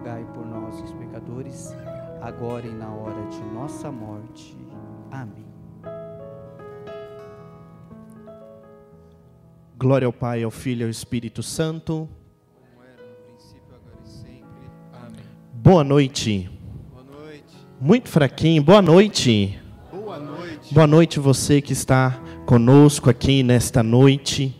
rogai por nós, os pecadores, agora e na hora de nossa morte. Amém. Glória ao Pai, ao Filho e ao Espírito Santo. como era no princípio, agora e sempre. Amém. Boa noite. Boa noite. Muito fraquinho. Boa noite. Boa noite. Boa noite você que está conosco aqui nesta noite,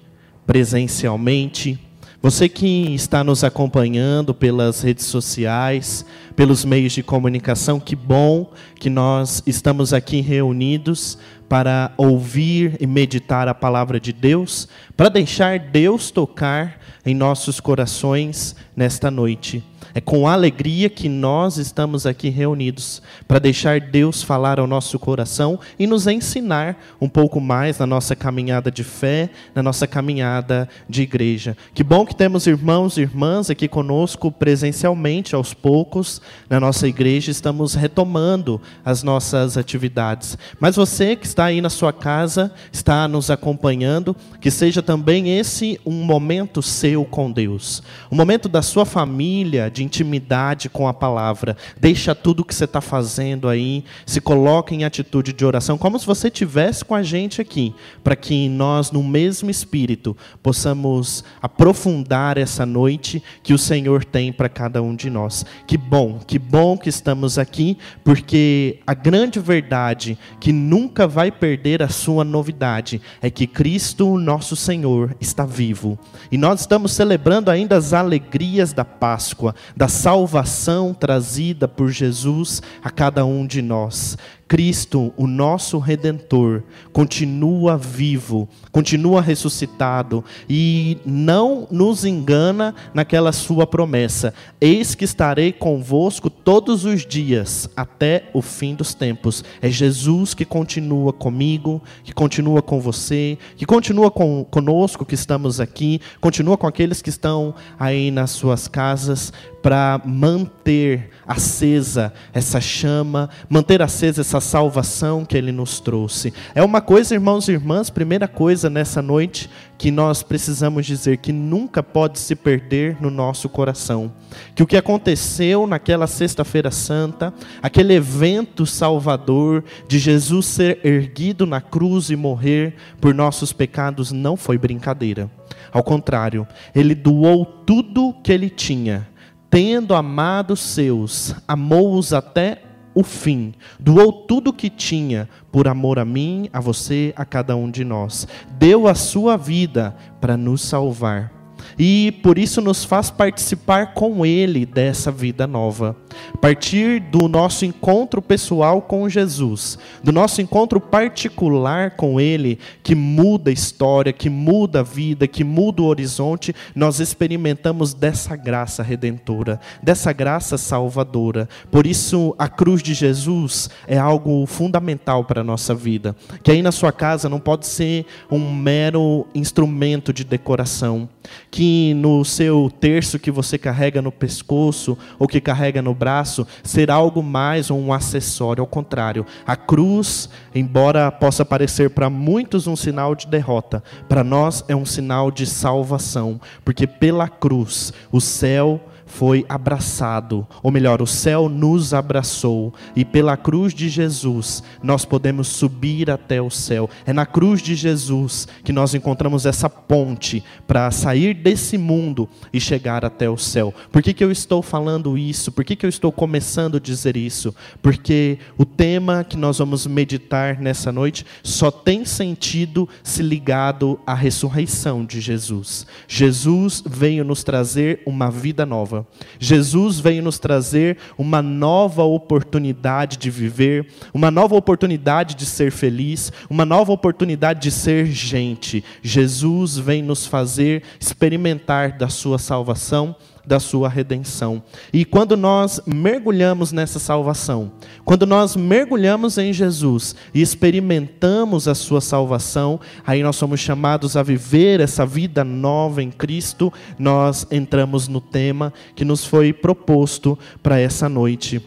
presencialmente. Você que está nos acompanhando pelas redes sociais, pelos meios de comunicação, que bom que nós estamos aqui reunidos para ouvir e meditar a palavra de Deus, para deixar Deus tocar em nossos corações nesta noite. É com alegria que nós estamos aqui reunidos para deixar Deus falar ao nosso coração e nos ensinar um pouco mais na nossa caminhada de fé, na nossa caminhada de igreja. Que bom que temos irmãos e irmãs aqui conosco presencialmente aos poucos na nossa igreja, estamos retomando as nossas atividades. Mas você que está aí na sua casa, está nos acompanhando, que seja também esse um momento seu com Deus, um momento da sua família, de intimidade com a palavra. Deixa tudo o que você está fazendo aí, se coloca em atitude de oração, como se você tivesse com a gente aqui, para que nós, no mesmo espírito, possamos aprofundar essa noite que o Senhor tem para cada um de nós. Que bom, que bom que estamos aqui, porque a grande verdade que nunca vai perder a sua novidade é que Cristo, nosso Senhor, está vivo. E nós estamos celebrando ainda as alegrias da Páscoa, da salvação trazida por Jesus a cada um de nós. Cristo, o nosso redentor, continua vivo, continua ressuscitado e não nos engana naquela sua promessa: Eis que estarei convosco todos os dias até o fim dos tempos. É Jesus que continua comigo, que continua com você, que continua com, conosco que estamos aqui, continua com aqueles que estão aí nas suas casas para manter acesa essa chama, manter acesa essa salvação que Ele nos trouxe. É uma coisa, irmãos e irmãs, primeira coisa nessa noite que nós precisamos dizer que nunca pode se perder no nosso coração. Que o que aconteceu naquela Sexta-feira Santa, aquele evento salvador de Jesus ser erguido na cruz e morrer por nossos pecados, não foi brincadeira. Ao contrário, Ele doou tudo que Ele tinha tendo amado os seus, amou-os até o fim, doou tudo o que tinha por amor a mim, a você, a cada um de nós. Deu a sua vida para nos salvar. E por isso nos faz participar com Ele dessa vida nova. A partir do nosso encontro pessoal com Jesus, do nosso encontro particular com Ele, que muda a história, que muda a vida, que muda o horizonte, nós experimentamos dessa graça redentora, dessa graça salvadora. Por isso, a cruz de Jesus é algo fundamental para a nossa vida. Que aí na sua casa não pode ser um mero instrumento de decoração. Que no seu terço que você carrega no pescoço ou que carrega no braço ser algo mais ou um acessório. Ao contrário, a cruz, embora possa parecer para muitos um sinal de derrota, para nós é um sinal de salvação, porque pela cruz o céu foi abraçado, ou melhor, o céu nos abraçou, e pela cruz de Jesus nós podemos subir até o céu. É na cruz de Jesus que nós encontramos essa ponte para sair desse mundo e chegar até o céu. Por que, que eu estou falando isso? Por que, que eu estou começando a dizer isso? Porque o tema que nós vamos meditar nessa noite só tem sentido se ligado à ressurreição de Jesus. Jesus veio nos trazer uma vida nova. Jesus veio nos trazer uma nova oportunidade de viver, uma nova oportunidade de ser feliz, uma nova oportunidade de ser gente. Jesus vem nos fazer experimentar da sua salvação da sua redenção. E quando nós mergulhamos nessa salvação, quando nós mergulhamos em Jesus e experimentamos a sua salvação, aí nós somos chamados a viver essa vida nova em Cristo, nós entramos no tema que nos foi proposto para essa noite.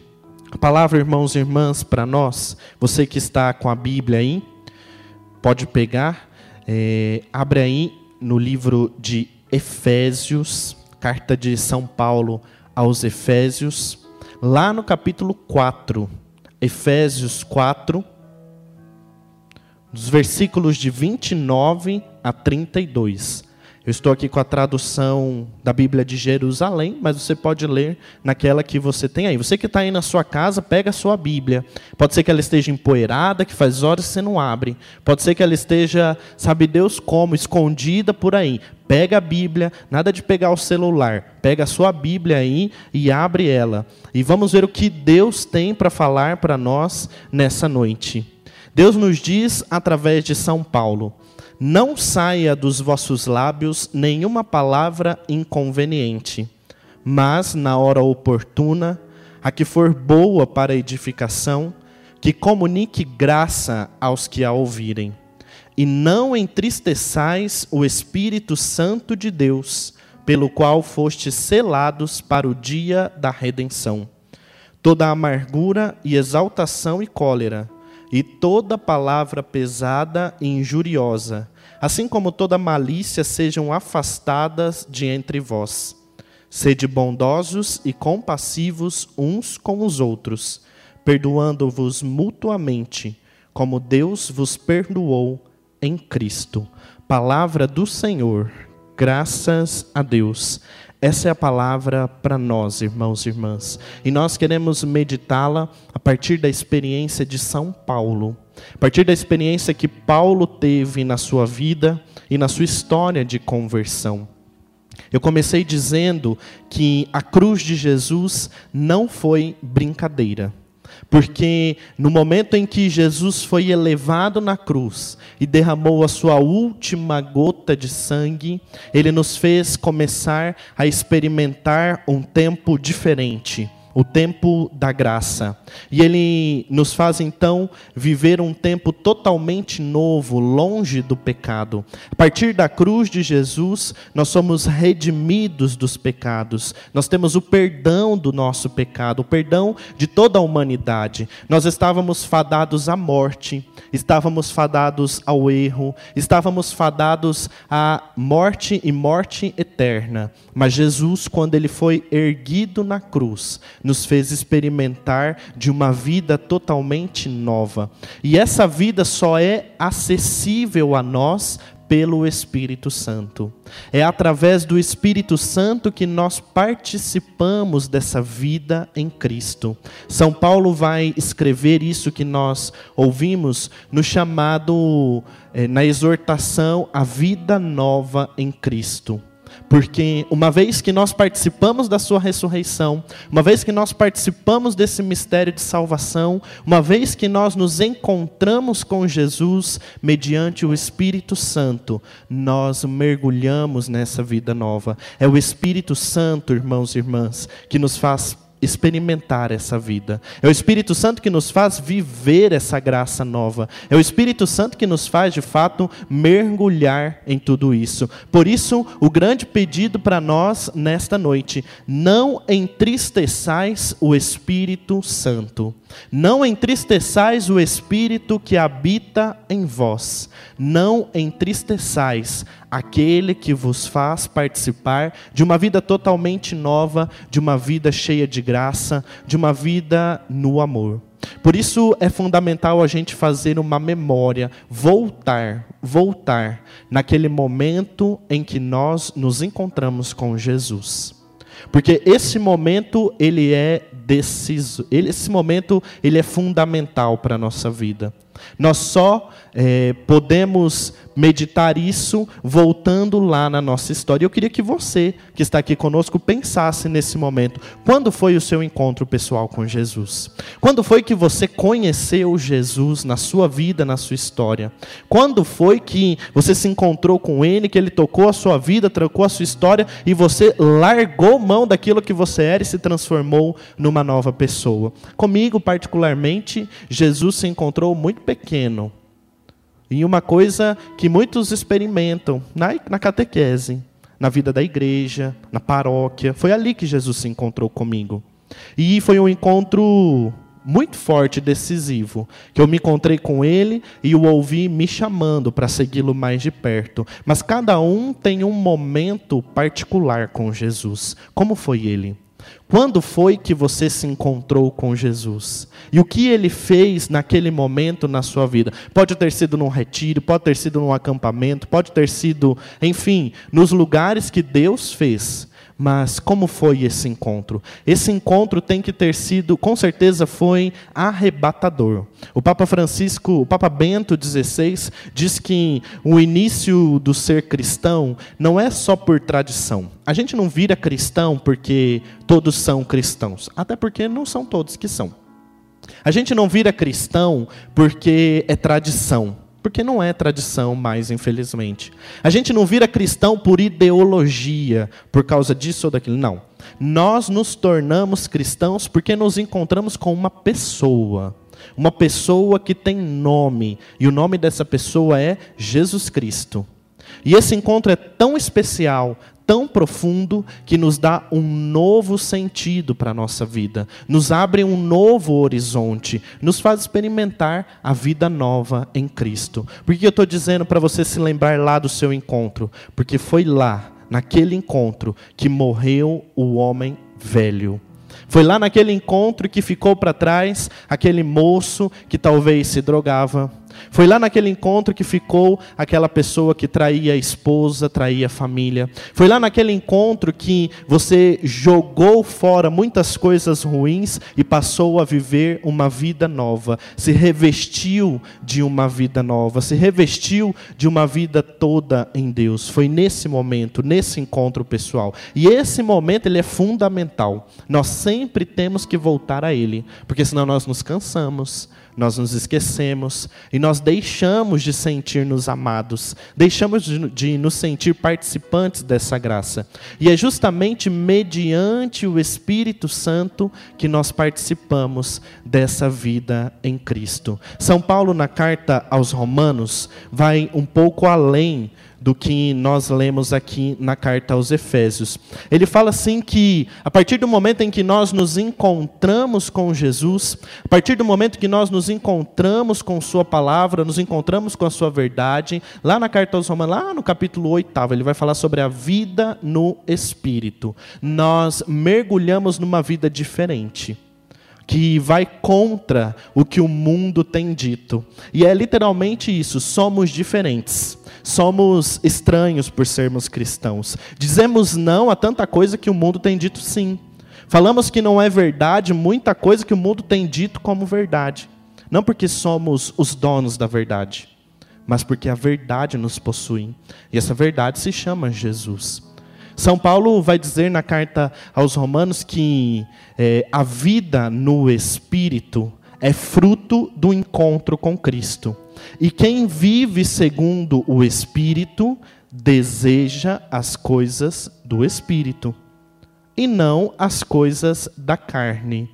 A palavra, irmãos e irmãs, para nós, você que está com a Bíblia aí, pode pegar, é, abre aí no livro de Efésios, carta de São Paulo aos Efésios, lá no capítulo 4. Efésios 4, dos versículos de 29 a 32. Eu estou aqui com a tradução da Bíblia de Jerusalém, mas você pode ler naquela que você tem aí. Você que está aí na sua casa, pega a sua Bíblia. Pode ser que ela esteja empoeirada, que faz horas que você não abre. Pode ser que ela esteja, sabe Deus como, escondida por aí. Pega a Bíblia, nada de pegar o celular. Pega a sua Bíblia aí e abre ela. E vamos ver o que Deus tem para falar para nós nessa noite. Deus nos diz através de São Paulo. Não saia dos vossos lábios nenhuma palavra inconveniente, mas, na hora oportuna, a que for boa para edificação, que comunique graça aos que a ouvirem. E não entristeçais o Espírito Santo de Deus, pelo qual fostes selados para o dia da redenção. Toda amargura e exaltação e cólera, e toda palavra pesada e injuriosa, assim como toda malícia, sejam afastadas de entre vós. Sede bondosos e compassivos uns com os outros, perdoando-vos mutuamente, como Deus vos perdoou em Cristo. Palavra do Senhor. Graças a Deus. Essa é a palavra para nós, irmãos e irmãs. E nós queremos meditá-la a partir da experiência de São Paulo. A partir da experiência que Paulo teve na sua vida e na sua história de conversão. Eu comecei dizendo que a cruz de Jesus não foi brincadeira. Porque no momento em que Jesus foi elevado na cruz e derramou a sua última gota de sangue, ele nos fez começar a experimentar um tempo diferente o tempo da graça. E ele nos faz então viver um tempo totalmente novo, longe do pecado. A partir da cruz de Jesus, nós somos redimidos dos pecados. Nós temos o perdão do nosso pecado, o perdão de toda a humanidade. Nós estávamos fadados à morte, estávamos fadados ao erro, estávamos fadados à morte e morte eterna. Mas Jesus, quando ele foi erguido na cruz, nos fez experimentar de uma vida totalmente nova. E essa vida só é acessível a nós pelo Espírito Santo. É através do Espírito Santo que nós participamos dessa vida em Cristo. São Paulo vai escrever isso que nós ouvimos no chamado, eh, na exortação, a vida nova em Cristo. Porque uma vez que nós participamos da sua ressurreição, uma vez que nós participamos desse mistério de salvação, uma vez que nós nos encontramos com Jesus mediante o Espírito Santo, nós mergulhamos nessa vida nova. É o Espírito Santo, irmãos e irmãs, que nos faz experimentar essa vida. É o Espírito Santo que nos faz viver essa graça nova. É o Espírito Santo que nos faz, de fato, mergulhar em tudo isso. Por isso, o grande pedido para nós nesta noite: não entristeçais o Espírito Santo. Não entristeçais o Espírito que habita em vós. Não entristeçais aquele que vos faz participar de uma vida totalmente nova, de uma vida cheia de graça, de uma vida no amor. Por isso é fundamental a gente fazer uma memória, voltar, voltar naquele momento em que nós nos encontramos com Jesus. Porque esse momento ele é deciso, esse momento ele é fundamental para a nossa vida. Nós só é, podemos meditar isso voltando lá na nossa história. Eu queria que você, que está aqui conosco, pensasse nesse momento. Quando foi o seu encontro pessoal com Jesus? Quando foi que você conheceu Jesus na sua vida, na sua história? Quando foi que você se encontrou com Ele, que Ele tocou a sua vida, trocou a sua história e você largou mão daquilo que você era e se transformou numa nova pessoa? Comigo, particularmente, Jesus se encontrou muito pequeno em uma coisa que muitos experimentam na, na catequese, na vida da igreja, na paróquia. Foi ali que Jesus se encontrou comigo. E foi um encontro muito forte, decisivo, que eu me encontrei com ele e o ouvi me chamando para segui-lo mais de perto. Mas cada um tem um momento particular com Jesus. Como foi ele? Quando foi que você se encontrou com Jesus? E o que ele fez naquele momento na sua vida? Pode ter sido num retiro, pode ter sido num acampamento, pode ter sido, enfim, nos lugares que Deus fez. Mas como foi esse encontro? Esse encontro tem que ter sido, com certeza, foi arrebatador. O Papa Francisco, o Papa Bento XVI, diz que o início do ser cristão não é só por tradição. A gente não vira cristão porque todos são cristãos, até porque não são todos que são. A gente não vira cristão porque é tradição. Porque não é tradição mais, infelizmente. A gente não vira cristão por ideologia, por causa disso ou daquilo. Não. Nós nos tornamos cristãos porque nos encontramos com uma pessoa. Uma pessoa que tem nome. E o nome dessa pessoa é Jesus Cristo. E esse encontro é tão especial, tão profundo que nos dá um novo sentido para a nossa vida, nos abre um novo horizonte, nos faz experimentar a vida nova em Cristo. Por que eu estou dizendo para você se lembrar lá do seu encontro? Porque foi lá, naquele encontro, que morreu o homem velho. Foi lá naquele encontro que ficou para trás aquele moço que talvez se drogava foi lá naquele encontro que ficou aquela pessoa que traía a esposa, traía a família. Foi lá naquele encontro que você jogou fora muitas coisas ruins e passou a viver uma vida nova. Se revestiu de uma vida nova, se revestiu de uma vida toda em Deus. Foi nesse momento, nesse encontro pessoal. E esse momento ele é fundamental. Nós sempre temos que voltar a ele, porque senão nós nos cansamos nós nos esquecemos e nós deixamos de sentir-nos amados, deixamos de, de, nos sentir participantes dessa graça. E é justamente mediante o Espírito Santo que nós participamos dessa vida em Cristo. São Paulo, na carta aos Romanos, vai um pouco além do que nós lemos aqui na carta aos Efésios. Ele fala assim que a partir do momento em que nós nos encontramos com Jesus, a partir do momento que nós nos encontramos com sua palavra, nos encontramos com a sua verdade, lá na carta aos Romanos, lá no capítulo 8, ele vai falar sobre a vida no espírito. Nós mergulhamos numa vida diferente que vai contra o que o mundo tem dito. E é literalmente isso, somos diferentes. Somos estranhos por sermos cristãos. Dizemos não a tanta coisa que o mundo tem dito sim. Falamos que não é verdade muita coisa que o mundo tem dito como verdade. Não porque somos os donos da verdade, mas porque a verdade nos possui. E essa verdade se chama Jesus. São Paulo vai dizer na carta aos Romanos que é, a vida no Espírito é fruto do encontro com Cristo. E quem vive segundo o Espírito deseja as coisas do Espírito, e não as coisas da carne.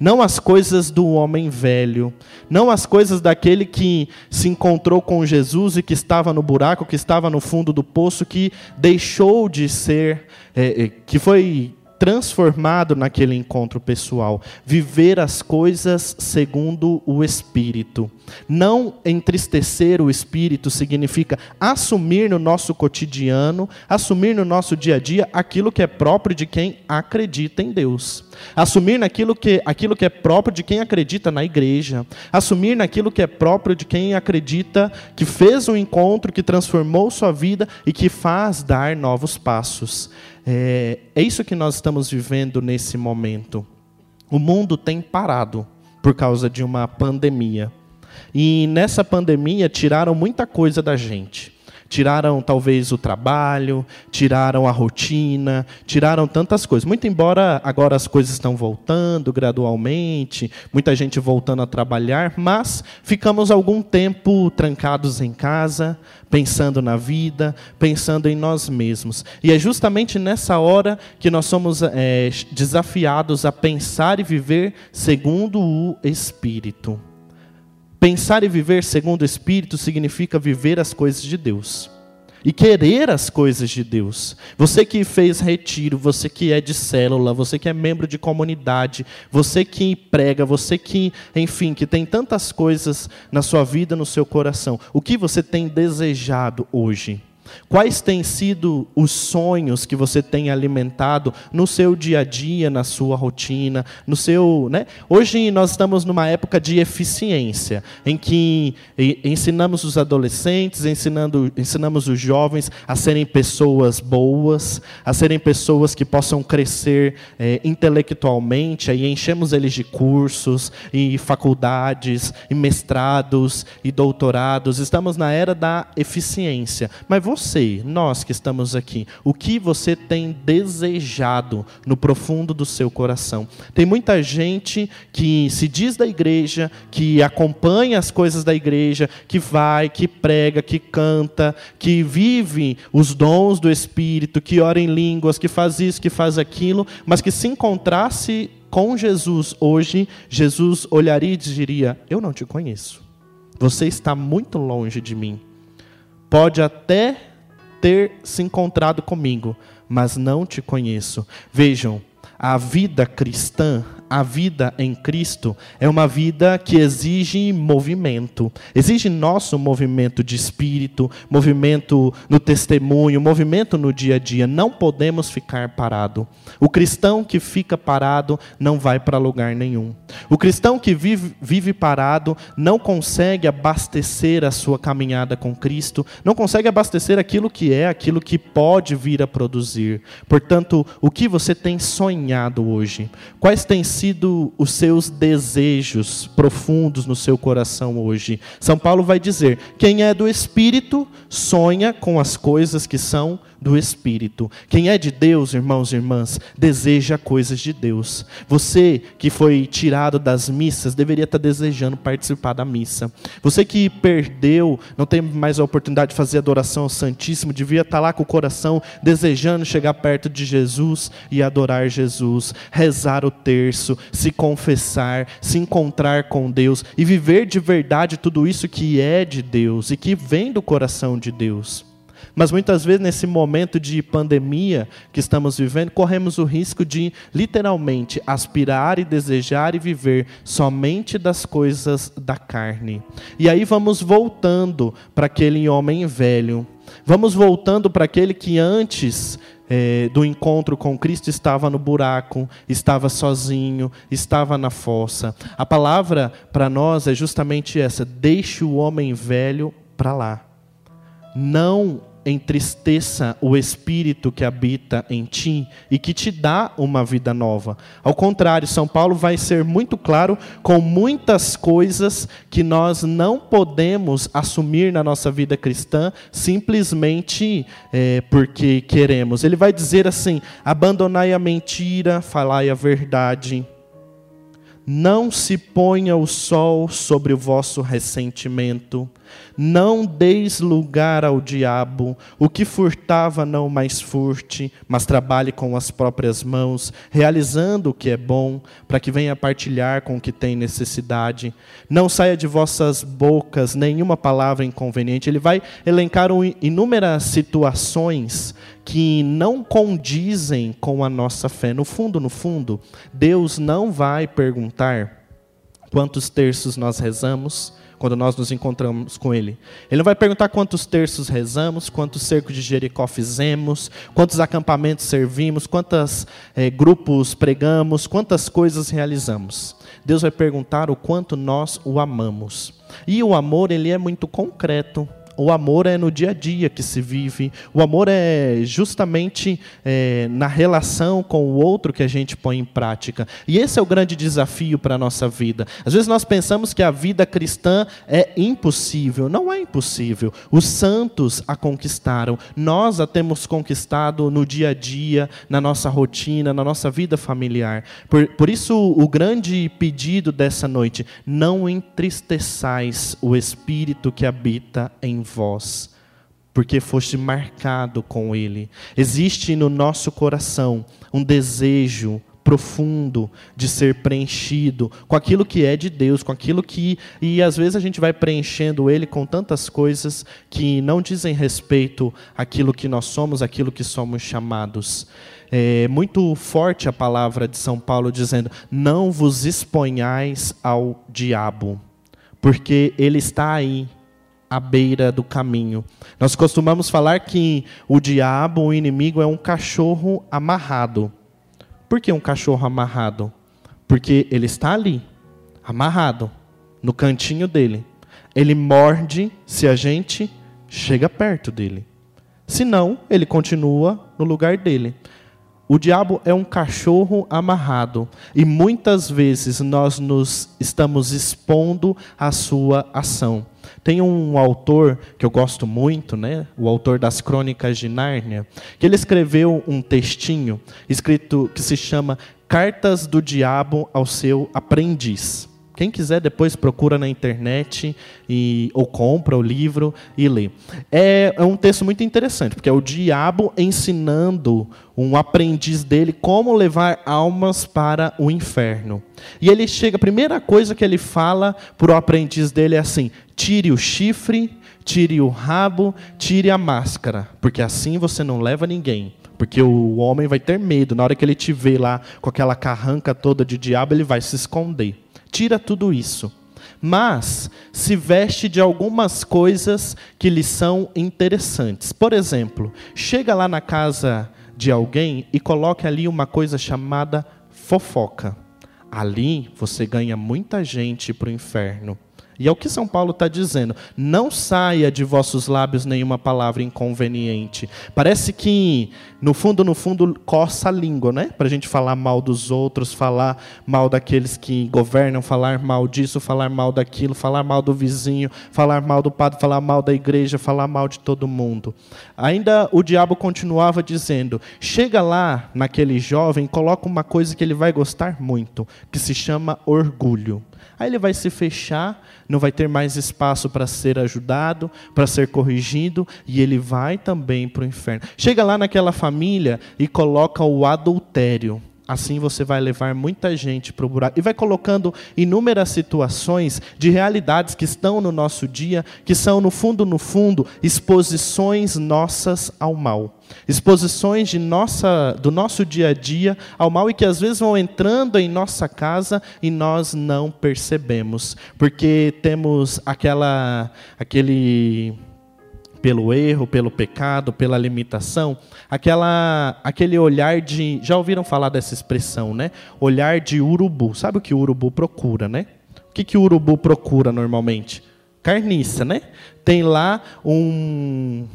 Não as coisas do homem velho, não as coisas daquele que se encontrou com Jesus e que estava no buraco, que estava no fundo do poço, que deixou de ser, é, que foi transformado naquele encontro pessoal, viver as coisas segundo o Espírito. Não entristecer o Espírito significa assumir no nosso cotidiano, assumir no nosso dia a dia aquilo que é próprio de quem acredita em Deus. Assumir naquilo que, aquilo que é próprio de quem acredita na igreja. Assumir naquilo que é próprio de quem acredita que fez um encontro que transformou sua vida e que faz dar novos passos. É, é isso que nós estamos vivendo nesse momento. O mundo tem parado por causa de uma pandemia. E nessa pandemia tiraram muita coisa da gente. Tiraram talvez o trabalho, tiraram a rotina, tiraram tantas coisas. Muito embora agora as coisas estão voltando gradualmente, muita gente voltando a trabalhar, mas ficamos algum tempo trancados em casa, pensando na vida, pensando em nós mesmos. E é justamente nessa hora que nós somos é, desafiados a pensar e viver segundo o Espírito. Pensar e viver segundo o Espírito significa viver as coisas de Deus. E querer as coisas de Deus. Você que fez retiro, você que é de célula, você que é membro de comunidade, você que prega, você que, enfim, que tem tantas coisas na sua vida, no seu coração. O que você tem desejado hoje? Quais têm sido os sonhos que você tem alimentado no seu dia a dia, na sua rotina, no seu, né? Hoje nós estamos numa época de eficiência, em que ensinamos os adolescentes, ensinando, ensinamos os jovens a serem pessoas boas, a serem pessoas que possam crescer é, intelectualmente, aí enchemos eles de cursos e faculdades, e mestrados e doutorados. Estamos na era da eficiência. Mas você, nós que estamos aqui, o que você tem desejado no profundo do seu coração? Tem muita gente que se diz da igreja, que acompanha as coisas da igreja, que vai, que prega, que canta, que vive os dons do Espírito, que ora em línguas, que faz isso, que faz aquilo, mas que se encontrasse com Jesus hoje, Jesus olharia e diria: Eu não te conheço. Você está muito longe de mim. Pode até ter se encontrado comigo, mas não te conheço. Vejam, a vida cristã a vida em Cristo é uma vida que exige movimento. Exige nosso movimento de espírito, movimento no testemunho, movimento no dia a dia. Não podemos ficar parado. O cristão que fica parado não vai para lugar nenhum. O cristão que vive, vive parado não consegue abastecer a sua caminhada com Cristo, não consegue abastecer aquilo que é, aquilo que pode vir a produzir. Portanto, o que você tem sonhado hoje? Quais têm sido os seus desejos profundos no seu coração hoje? São Paulo vai dizer: quem é do Espírito sonha com as coisas que são do Espírito. Quem é de Deus, irmãos e irmãs, deseja coisas de Deus. Você que foi tirado das missas, deveria estar desejando participar da missa. Você que perdeu, não tem mais a oportunidade de fazer adoração ao Santíssimo, devia estar lá com o coração desejando chegar perto de Jesus e adorar Jesus, rezar o terço, se confessar, se encontrar com Deus e viver de verdade tudo isso que é de Deus e que vem do coração de Deus. Mas muitas vezes, nesse momento de pandemia que estamos vivendo, corremos o risco de, literalmente, aspirar e desejar e viver somente das coisas da carne. E aí vamos voltando para aquele homem velho. Vamos voltando para aquele que antes é, do encontro com Cristo estava no buraco, estava sozinho, estava na fossa. A palavra para nós é justamente essa: deixe o homem velho para lá. Não entristeça o espírito que habita em ti e que te dá uma vida nova. Ao contrário, São Paulo vai ser muito claro com muitas coisas que nós não podemos assumir na nossa vida cristã simplesmente é, porque queremos. Ele vai dizer assim: abandonai a mentira, falai a verdade. Não se ponha o sol sobre o vosso ressentimento não deis lugar ao diabo, o que furtava não mais furte, mas trabalhe com as próprias mãos, realizando o que é bom, para que venha partilhar com o que tem necessidade. Não saia de vossas bocas nenhuma palavra inconveniente. Ele vai elencar inúmeras situações que não condizem com a nossa fé. No fundo, no fundo, Deus não vai perguntar quantos terços nós rezamos, quando nós nos encontramos com Ele. Ele não vai perguntar quantos terços rezamos, quantos cercos de Jericó fizemos, quantos acampamentos servimos, quantos é, grupos pregamos, quantas coisas realizamos. Deus vai perguntar o quanto nós o amamos. E o amor, ele é muito concreto. O amor é no dia a dia que se vive. O amor é justamente é, na relação com o outro que a gente põe em prática. E esse é o grande desafio para a nossa vida. Às vezes nós pensamos que a vida cristã é impossível. Não é impossível. Os santos a conquistaram. Nós a temos conquistado no dia a dia, na nossa rotina, na nossa vida familiar. Por, por isso, o grande pedido dessa noite: não entristeçais o espírito que habita em vós, porque foste marcado com Ele. Existe no nosso coração um desejo profundo de ser preenchido com aquilo que é de Deus, com aquilo que. E às vezes a gente vai preenchendo Ele com tantas coisas que não dizem respeito àquilo que nós somos, àquilo que somos chamados. É muito forte a palavra de São Paulo dizendo: Não vos exponhais ao diabo, porque ele está aí à beira do caminho. Nós costumamos falar que o diabo, o inimigo, é um cachorro amarrado. Por que um cachorro amarrado? Porque ele está ali, amarrado, no cantinho dele. Ele morde se a gente chega perto dele. Senão, ele continua no lugar dele. O diabo é um cachorro amarrado e muitas vezes nós nos estamos expondo à sua ação. Tem um autor que eu gosto muito, né? O autor das Crônicas de Nárnia, que ele escreveu um textinho escrito que se chama Cartas do Diabo ao seu aprendiz. Quem quiser depois procura na internet e, ou compra o livro e lê. É, é, um texto muito interessante, porque é o diabo ensinando um aprendiz dele como levar almas para o inferno. E ele chega, a primeira coisa que ele fala para o aprendiz dele é assim: tire o chifre, tire o rabo, tire a máscara, porque assim você não leva ninguém. Porque o homem vai ter medo, na hora que ele te vê lá com aquela carranca toda de diabo, ele vai se esconder tira tudo isso. Mas se veste de algumas coisas que lhe são interessantes. Por exemplo, chega lá na casa de alguém e coloque ali uma coisa chamada fofoca. Ali você ganha muita gente para o inferno. E é o que São Paulo está dizendo. Não saia de vossos lábios nenhuma palavra inconveniente. Parece que, no fundo, no fundo, coça a língua, né? Para a gente falar mal dos outros, falar mal daqueles que governam, falar mal disso, falar mal daquilo, falar mal do vizinho, falar mal do padre, falar mal da igreja, falar mal de todo mundo. Ainda o diabo continuava dizendo: chega lá naquele jovem, coloca uma coisa que ele vai gostar muito, que se chama orgulho. Aí ele vai se fechar, não vai ter mais espaço para ser ajudado, para ser corrigido, e ele vai também para o inferno. Chega lá naquela família e coloca o adultério. Assim você vai levar muita gente para o buraco. E vai colocando inúmeras situações de realidades que estão no nosso dia, que são, no fundo, no fundo, exposições nossas ao mal. Exposições de nossa, do nosso dia a dia ao mal e que às vezes vão entrando em nossa casa e nós não percebemos. Porque temos aquela, aquele pelo erro, pelo pecado, pela limitação, aquela, aquele olhar de. Já ouviram falar dessa expressão, né? Olhar de urubu. Sabe o que o urubu procura, né? O que, que o urubu procura normalmente? Carniça, né? Tem lá um,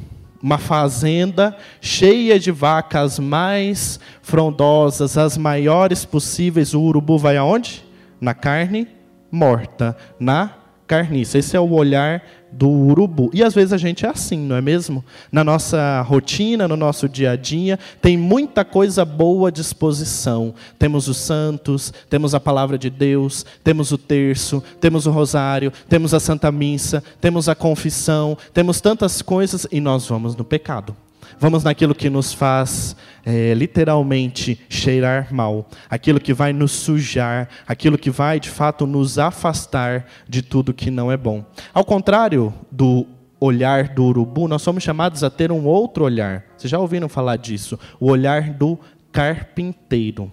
uma fazenda cheia de vacas mais frondosas, as maiores possíveis. O urubu vai aonde? Na carne morta, na carniça. Esse é o olhar do urubu. E às vezes a gente é assim, não é mesmo? Na nossa rotina, no nosso dia a dia, tem muita coisa boa à disposição. Temos os santos, temos a palavra de Deus, temos o terço, temos o rosário, temos a Santa Missa, temos a confissão, temos tantas coisas e nós vamos no pecado. Vamos naquilo que nos faz é, literalmente cheirar mal, aquilo que vai nos sujar, aquilo que vai de fato nos afastar de tudo que não é bom. Ao contrário do olhar do urubu, nós somos chamados a ter um outro olhar. Vocês já ouviram falar disso? O olhar do carpinteiro.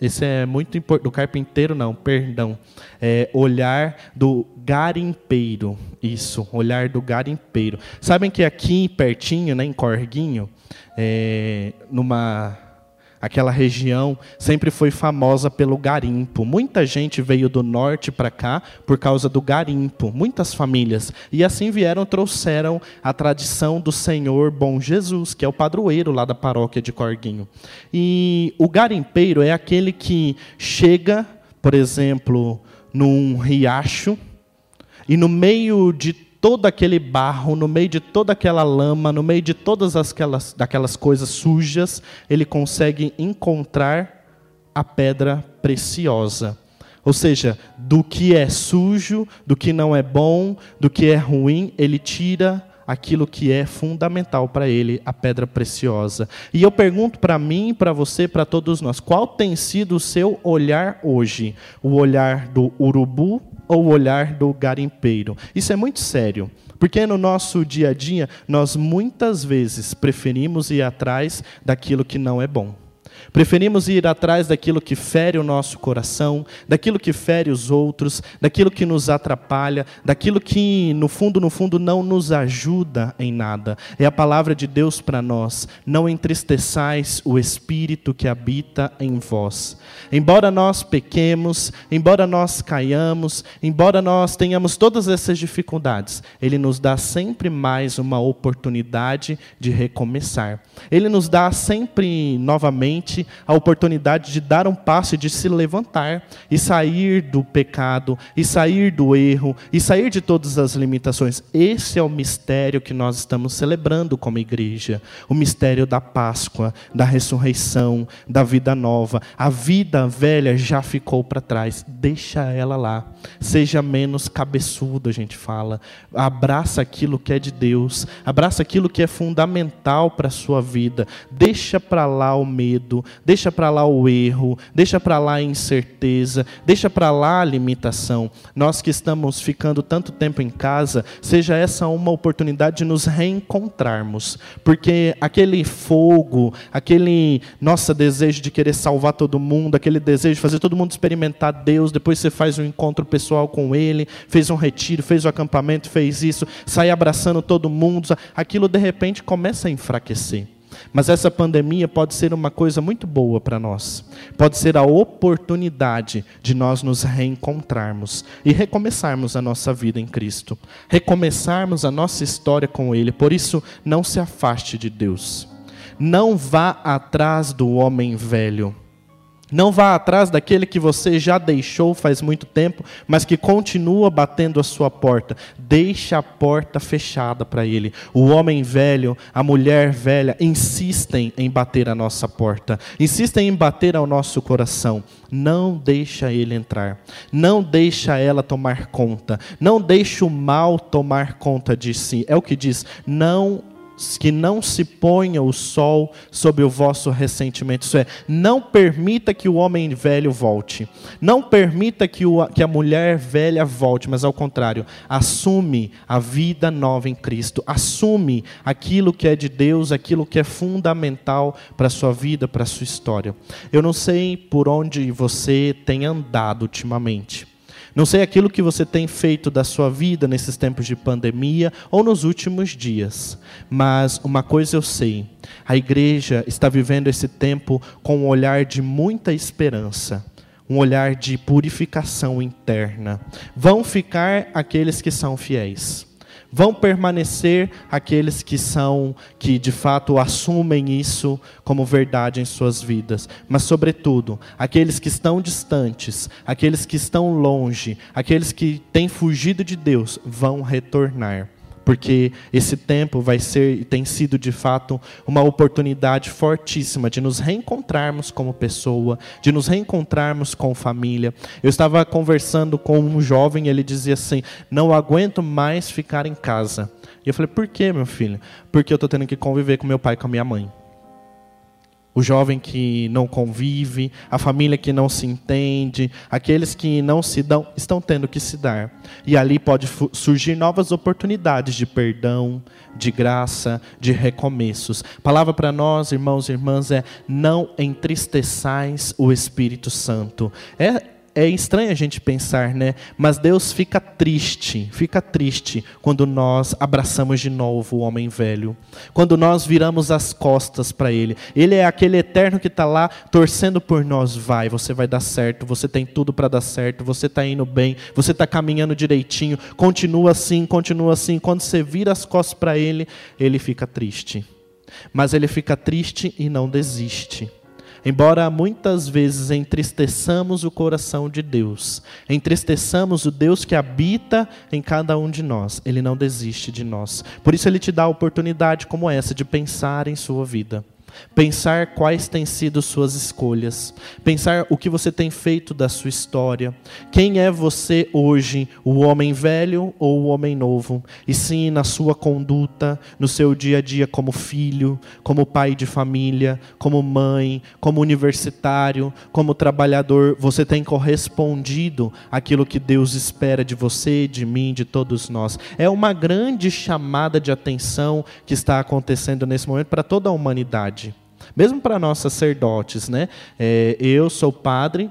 Esse é muito importante. Do carpinteiro, não, perdão. É olhar do garimpeiro. Isso, olhar do garimpeiro. Sabem que aqui pertinho, né, em Corguinho, é, numa aquela região sempre foi famosa pelo garimpo. Muita gente veio do norte para cá por causa do garimpo, muitas famílias. E assim vieram, trouxeram a tradição do Senhor Bom Jesus, que é o padroeiro lá da paróquia de Corguinho. E o garimpeiro é aquele que chega, por exemplo, num riacho e no meio de todo aquele barro, no meio de toda aquela lama, no meio de todas aquelas, daquelas coisas sujas, ele consegue encontrar a pedra preciosa. Ou seja, do que é sujo, do que não é bom, do que é ruim, ele tira aquilo que é fundamental para ele, a pedra preciosa. E eu pergunto para mim, para você, para todos nós, qual tem sido o seu olhar hoje? O olhar do urubu ou o olhar do garimpeiro. Isso é muito sério, porque no nosso dia a dia nós muitas vezes preferimos ir atrás daquilo que não é bom. Preferimos ir atrás daquilo que fere o nosso coração, daquilo que fere os outros, daquilo que nos atrapalha, daquilo que, no fundo, no fundo, não nos ajuda em nada. É a palavra de Deus para nós. Não entristeçais o Espírito que habita em vós. Embora nós pequemos, embora nós caiamos, embora nós tenhamos todas essas dificuldades, Ele nos dá sempre mais uma oportunidade de recomeçar. Ele nos dá sempre novamente a oportunidade de dar um passo e de se levantar e sair do pecado, e sair do erro, e sair de todas as limitações. Esse é o mistério que nós estamos celebrando como igreja: o mistério da Páscoa, da ressurreição, da vida nova. A vida velha já ficou para trás, deixa ela lá. Seja menos cabeçudo, a gente fala. Abraça aquilo que é de Deus, abraça aquilo que é fundamental para a sua vida. Deixa para lá o medo, deixa para lá o erro, deixa para lá a incerteza, deixa para lá a limitação. Nós que estamos ficando tanto tempo em casa, seja essa uma oportunidade de nos reencontrarmos, porque aquele fogo, aquele nosso desejo de querer salvar todo mundo, aquele desejo de fazer todo mundo experimentar Deus, depois você faz um encontro pessoal com Ele, fez um retiro, fez o um acampamento, fez isso, sai abraçando todo mundo, aquilo de repente começa a enfraquecer. Mas essa pandemia pode ser uma coisa muito boa para nós. Pode ser a oportunidade de nós nos reencontrarmos e recomeçarmos a nossa vida em Cristo. Recomeçarmos a nossa história com Ele. Por isso, não se afaste de Deus. Não vá atrás do homem velho não vá atrás daquele que você já deixou faz muito tempo, mas que continua batendo a sua porta. Deixe a porta fechada para ele. O homem velho, a mulher velha insistem em bater a nossa porta, insistem em bater ao nosso coração. Não deixa ele entrar. Não deixa ela tomar conta. Não deixa o mal tomar conta de si. É o que diz: não que não se ponha o sol sobre o vosso ressentimento. Isso é, não permita que o homem velho volte. Não permita que, o, que a mulher velha volte, mas ao contrário, assume a vida nova em Cristo. Assume aquilo que é de Deus, aquilo que é fundamental para a sua vida, para a sua história. Eu não sei por onde você tem andado ultimamente. Não sei aquilo que você tem feito da sua vida nesses tempos de pandemia ou nos últimos dias, mas uma coisa eu sei: a igreja está vivendo esse tempo com um olhar de muita esperança um olhar de purificação interna. Vão ficar aqueles que são fiéis. Vão permanecer aqueles que são, que de fato assumem isso como verdade em suas vidas, mas, sobretudo, aqueles que estão distantes, aqueles que estão longe, aqueles que têm fugido de Deus, vão retornar porque esse tempo vai ser e tem sido de fato uma oportunidade fortíssima de nos reencontrarmos como pessoa, de nos reencontrarmos com família. Eu estava conversando com um jovem, ele dizia assim: "Não aguento mais ficar em casa". E eu falei: "Por quê, meu filho?" "Porque eu estou tendo que conviver com meu pai e com a minha mãe" o jovem que não convive, a família que não se entende, aqueles que não se dão, estão tendo que se dar. E ali pode surgir novas oportunidades de perdão, de graça, de recomeços. A palavra para nós, irmãos e irmãs, é: não entristeçais o Espírito Santo. É é estranho a gente pensar, né? Mas Deus fica triste, fica triste quando nós abraçamos de novo o homem velho, quando nós viramos as costas para Ele. Ele é aquele eterno que está lá torcendo por nós. Vai, você vai dar certo, você tem tudo para dar certo, você está indo bem, você está caminhando direitinho. Continua assim, continua assim. Quando você vira as costas para Ele, Ele fica triste. Mas Ele fica triste e não desiste. Embora muitas vezes entristeçamos o coração de Deus, entristeçamos o Deus que habita em cada um de nós, Ele não desiste de nós. Por isso, Ele te dá a oportunidade como essa de pensar em sua vida pensar quais têm sido suas escolhas, pensar o que você tem feito da sua história. Quem é você hoje, o homem velho ou o homem novo? E sim, na sua conduta, no seu dia a dia como filho, como pai de família, como mãe, como universitário, como trabalhador, você tem correspondido àquilo que Deus espera de você, de mim, de todos nós. É uma grande chamada de atenção que está acontecendo nesse momento para toda a humanidade mesmo para nós sacerdotes, né? É, eu sou padre,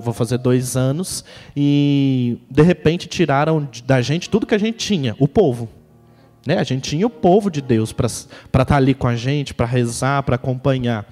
vou fazer dois anos, e de repente tiraram da gente tudo que a gente tinha, o povo. Né? A gente tinha o povo de Deus para estar tá ali com a gente, para rezar, para acompanhar.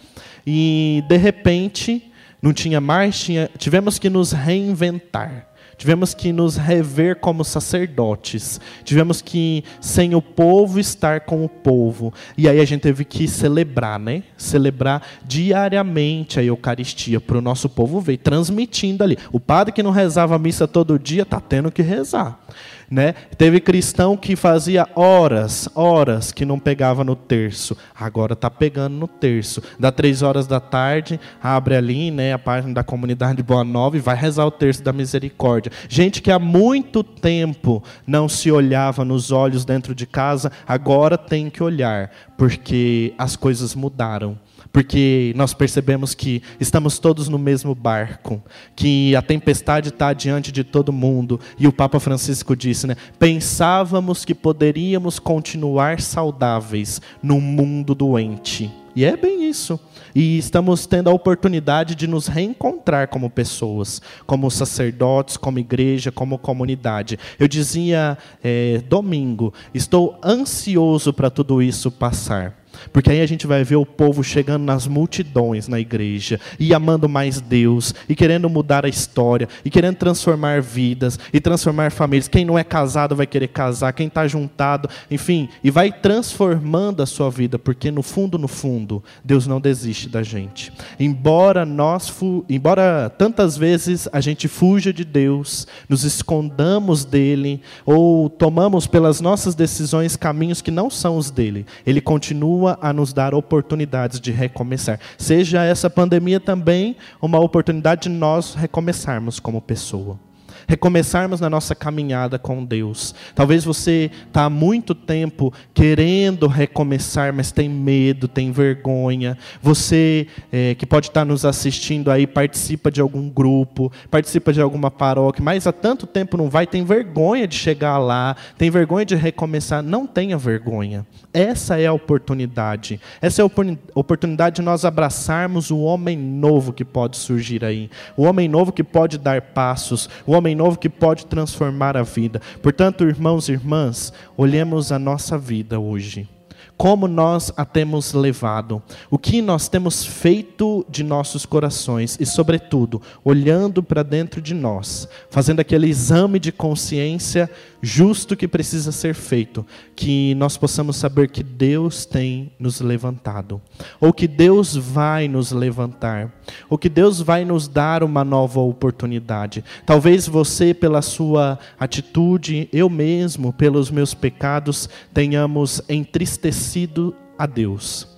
E de repente, não tinha mais, tinha, tivemos que nos reinventar. Tivemos que nos rever como sacerdotes. Tivemos que, sem o povo, estar com o povo. E aí a gente teve que celebrar, né? Celebrar diariamente a Eucaristia para o nosso povo ver, transmitindo ali. O padre que não rezava a missa todo dia está tendo que rezar. Né? Teve cristão que fazia horas, horas que não pegava no terço. Agora está pegando no terço. Dá três horas da tarde, abre ali né, a página da comunidade Boa Nova e vai rezar o terço da misericórdia. Gente que há muito tempo não se olhava nos olhos dentro de casa, agora tem que olhar, porque as coisas mudaram porque nós percebemos que estamos todos no mesmo barco, que a tempestade está diante de todo mundo, e o Papa Francisco disse, né? Pensávamos que poderíamos continuar saudáveis num mundo doente. E é bem isso. E estamos tendo a oportunidade de nos reencontrar como pessoas, como sacerdotes, como igreja, como comunidade. Eu dizia é, domingo, estou ansioso para tudo isso passar. Porque aí a gente vai ver o povo chegando nas multidões na igreja e amando mais Deus e querendo mudar a história e querendo transformar vidas e transformar famílias. Quem não é casado vai querer casar, quem está juntado, enfim, e vai transformando a sua vida, porque no fundo, no fundo, Deus não desiste da gente. Embora nós, embora tantas vezes a gente fuja de Deus, nos escondamos dele ou tomamos pelas nossas decisões caminhos que não são os dele, ele continua continua a nos dar oportunidades de recomeçar. Seja essa pandemia também uma oportunidade de nós recomeçarmos como pessoa recomeçarmos na nossa caminhada com Deus. Talvez você está há muito tempo querendo recomeçar, mas tem medo, tem vergonha. Você é, que pode estar tá nos assistindo aí, participa de algum grupo, participa de alguma paróquia, mas há tanto tempo não vai, tem vergonha de chegar lá, tem vergonha de recomeçar. Não tenha vergonha. Essa é a oportunidade. Essa é a oportunidade de nós abraçarmos o homem novo que pode surgir aí. O homem novo que pode dar passos. O homem novo que pode transformar a vida. Portanto, irmãos e irmãs, olhemos a nossa vida hoje como nós a temos levado, o que nós temos feito de nossos corações e, sobretudo, olhando para dentro de nós, fazendo aquele exame de consciência justo que precisa ser feito, que nós possamos saber que Deus tem nos levantado, ou que Deus vai nos levantar, ou que Deus vai nos dar uma nova oportunidade. Talvez você, pela sua atitude, eu mesmo, pelos meus pecados, tenhamos entristecido a Deus.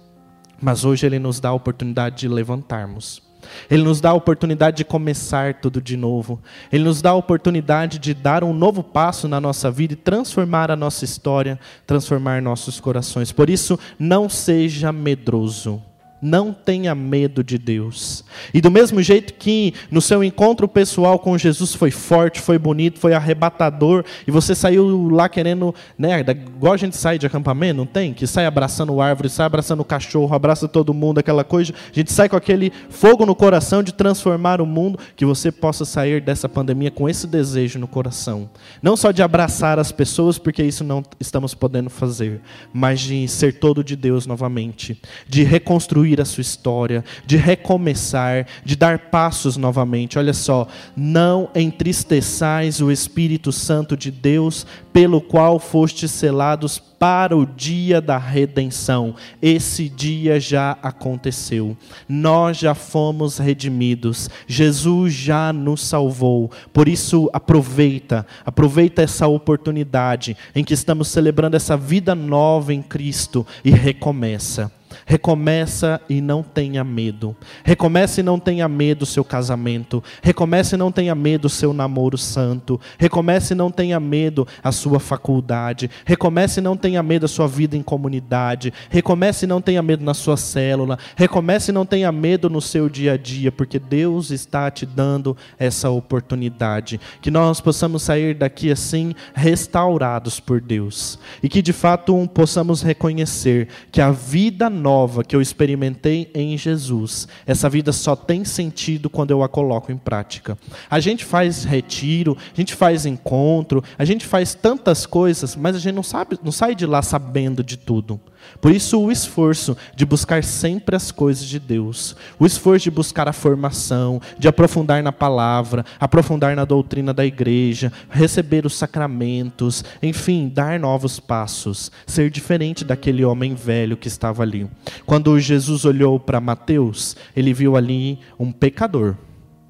Mas hoje Ele nos dá a oportunidade de levantarmos ele nos dá a oportunidade de começar tudo de novo. Ele nos dá a oportunidade de dar um novo passo na nossa vida e transformar a nossa história, transformar nossos corações. Por isso, não seja medroso. Não tenha medo de Deus. E do mesmo jeito que no seu encontro pessoal com Jesus foi forte, foi bonito, foi arrebatador, e você saiu lá querendo, né, igual a gente sai de acampamento, não tem? Que sai abraçando árvore, sai abraçando o cachorro, abraça todo mundo, aquela coisa. A gente sai com aquele fogo no coração de transformar o mundo, que você possa sair dessa pandemia com esse desejo no coração. Não só de abraçar as pessoas, porque isso não estamos podendo fazer, mas de ser todo de Deus novamente, de reconstruir a sua história, de recomeçar, de dar passos novamente. Olha só, não entristeçais o Espírito Santo de Deus, pelo qual fostes selados para o dia da redenção. Esse dia já aconteceu. Nós já fomos redimidos. Jesus já nos salvou. Por isso, aproveita, aproveita essa oportunidade em que estamos celebrando essa vida nova em Cristo e recomeça. Recomeça e não tenha medo. Recomece e não tenha medo do seu casamento. Recomece e não tenha medo do seu namoro santo. Recomece e não tenha medo a sua faculdade. Recomece e não tenha medo da sua vida em comunidade. Recomece e não tenha medo na sua célula. Recomece e não tenha medo no seu dia a dia, porque Deus está te dando essa oportunidade. Que nós possamos sair daqui assim restaurados por Deus e que de fato possamos reconhecer que a vida nossa nova que eu experimentei em Jesus, essa vida só tem sentido quando eu a coloco em prática. A gente faz retiro, a gente faz encontro, a gente faz tantas coisas, mas a gente não sabe, não sai de lá sabendo de tudo. Por isso, o esforço de buscar sempre as coisas de Deus, o esforço de buscar a formação, de aprofundar na palavra, aprofundar na doutrina da igreja, receber os sacramentos, enfim, dar novos passos, ser diferente daquele homem velho que estava ali. Quando Jesus olhou para Mateus, ele viu ali um pecador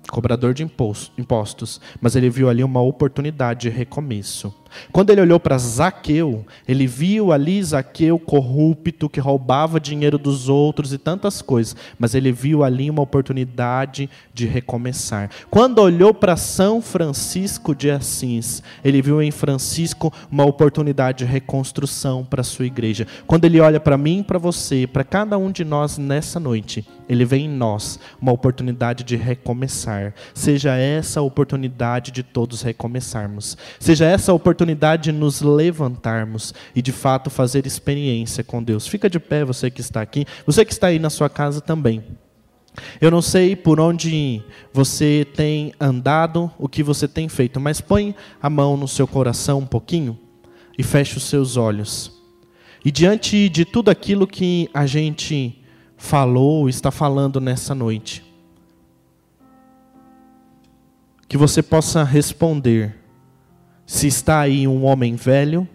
cobrador de impostos, mas ele viu ali uma oportunidade de recomeço. Quando ele olhou para Zaqueu, ele viu ali Zaqueu corrupto, que roubava dinheiro dos outros e tantas coisas, mas ele viu ali uma oportunidade de recomeçar. Quando olhou para São Francisco de Assis, ele viu em Francisco uma oportunidade de reconstrução para a sua igreja. Quando ele olha para mim, para você, para cada um de nós nessa noite, ele vê em nós uma oportunidade de recomeçar. Seja essa a oportunidade de todos recomeçarmos. Seja essa a oportunidade de nos levantarmos e de fato fazer experiência com Deus. Fica de pé você que está aqui, você que está aí na sua casa também. Eu não sei por onde você tem andado, o que você tem feito, mas põe a mão no seu coração um pouquinho e feche os seus olhos. E diante de tudo aquilo que a gente falou, está falando nessa noite. Que você possa responder se está aí um homem velho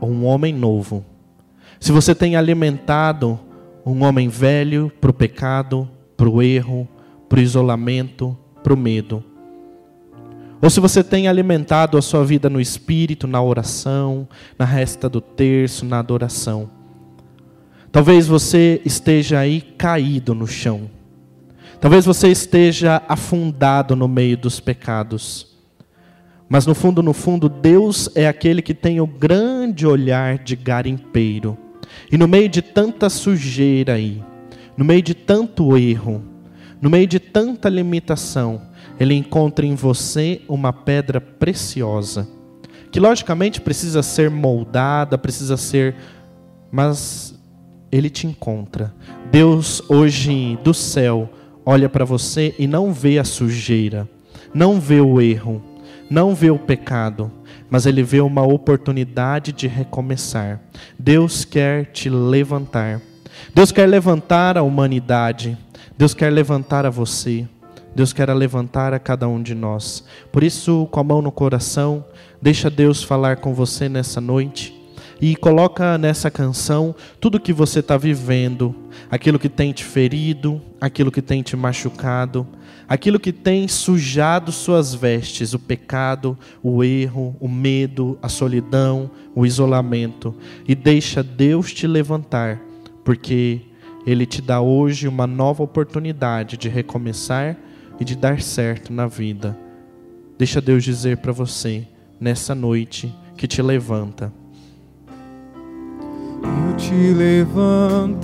ou um homem novo. Se você tem alimentado um homem velho para o pecado, para o erro, para o isolamento, para o medo. Ou se você tem alimentado a sua vida no espírito, na oração, na resta do terço, na adoração. Talvez você esteja aí caído no chão. Talvez você esteja afundado no meio dos pecados. Mas no fundo, no fundo, Deus é aquele que tem o grande olhar de garimpeiro. E no meio de tanta sujeira aí, no meio de tanto erro, no meio de tanta limitação, Ele encontra em você uma pedra preciosa, que logicamente precisa ser moldada, precisa ser. Mas ele te encontra. Deus hoje do céu olha para você e não vê a sujeira, não vê o erro, não vê o pecado, mas ele vê uma oportunidade de recomeçar. Deus quer te levantar. Deus quer levantar a humanidade. Deus quer levantar a você. Deus quer levantar a cada um de nós. Por isso, com a mão no coração, deixa Deus falar com você nessa noite e coloca nessa canção tudo que você está vivendo, aquilo que tem te ferido, aquilo que tem te machucado, aquilo que tem sujado suas vestes, o pecado, o erro, o medo, a solidão, o isolamento, e deixa Deus te levantar, porque Ele te dá hoje uma nova oportunidade de recomeçar e de dar certo na vida. Deixa Deus dizer para você, nessa noite, que te levanta eu te levantarei.